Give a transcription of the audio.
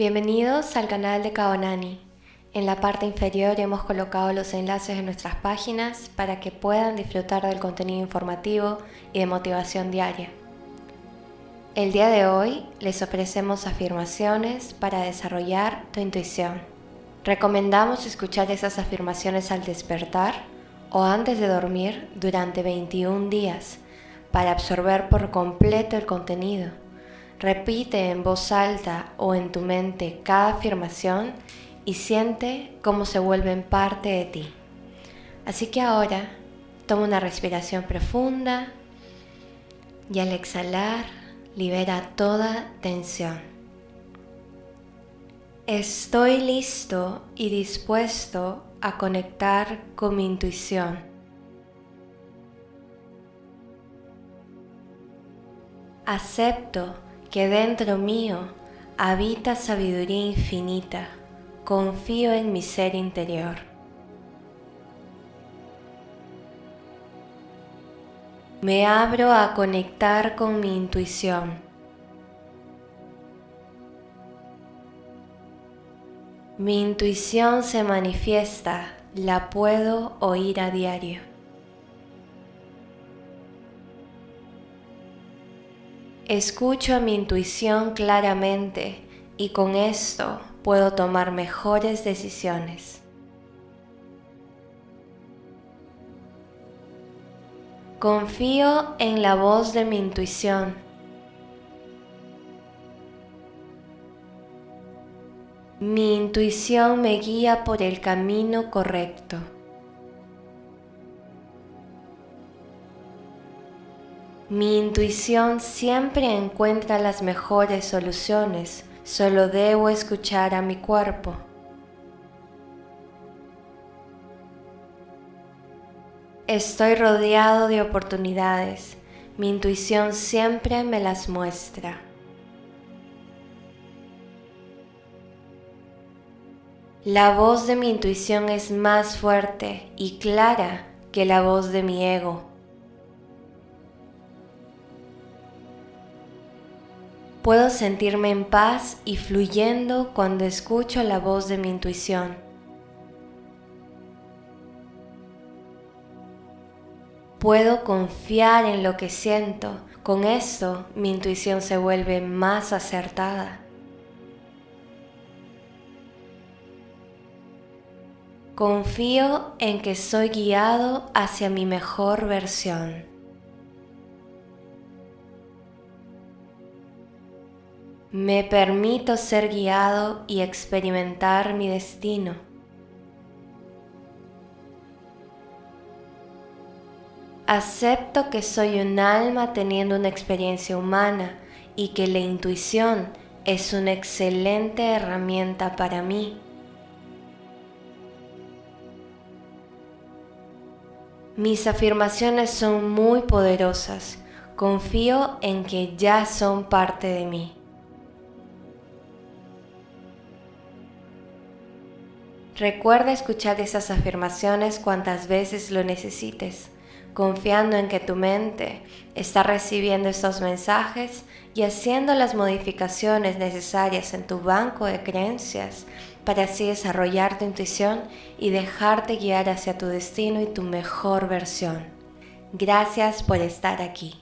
Bienvenidos al canal de Kaonani. En la parte inferior hemos colocado los enlaces de nuestras páginas para que puedan disfrutar del contenido informativo y de motivación diaria. El día de hoy les ofrecemos afirmaciones para desarrollar tu intuición. Recomendamos escuchar esas afirmaciones al despertar o antes de dormir durante 21 días para absorber por completo el contenido Repite en voz alta o en tu mente cada afirmación y siente cómo se vuelven parte de ti. Así que ahora toma una respiración profunda y al exhalar libera toda tensión. Estoy listo y dispuesto a conectar con mi intuición. Acepto que dentro mío habita sabiduría infinita, confío en mi ser interior. Me abro a conectar con mi intuición. Mi intuición se manifiesta, la puedo oír a diario. Escucho a mi intuición claramente y con esto puedo tomar mejores decisiones. Confío en la voz de mi intuición. Mi intuición me guía por el camino correcto. Mi intuición siempre encuentra las mejores soluciones, solo debo escuchar a mi cuerpo. Estoy rodeado de oportunidades, mi intuición siempre me las muestra. La voz de mi intuición es más fuerte y clara que la voz de mi ego. Puedo sentirme en paz y fluyendo cuando escucho la voz de mi intuición. Puedo confiar en lo que siento. Con esto mi intuición se vuelve más acertada. Confío en que soy guiado hacia mi mejor versión. Me permito ser guiado y experimentar mi destino. Acepto que soy un alma teniendo una experiencia humana y que la intuición es una excelente herramienta para mí. Mis afirmaciones son muy poderosas. Confío en que ya son parte de mí. Recuerda escuchar esas afirmaciones cuantas veces lo necesites, confiando en que tu mente está recibiendo estos mensajes y haciendo las modificaciones necesarias en tu banco de creencias para así desarrollar tu intuición y dejarte guiar hacia tu destino y tu mejor versión. Gracias por estar aquí.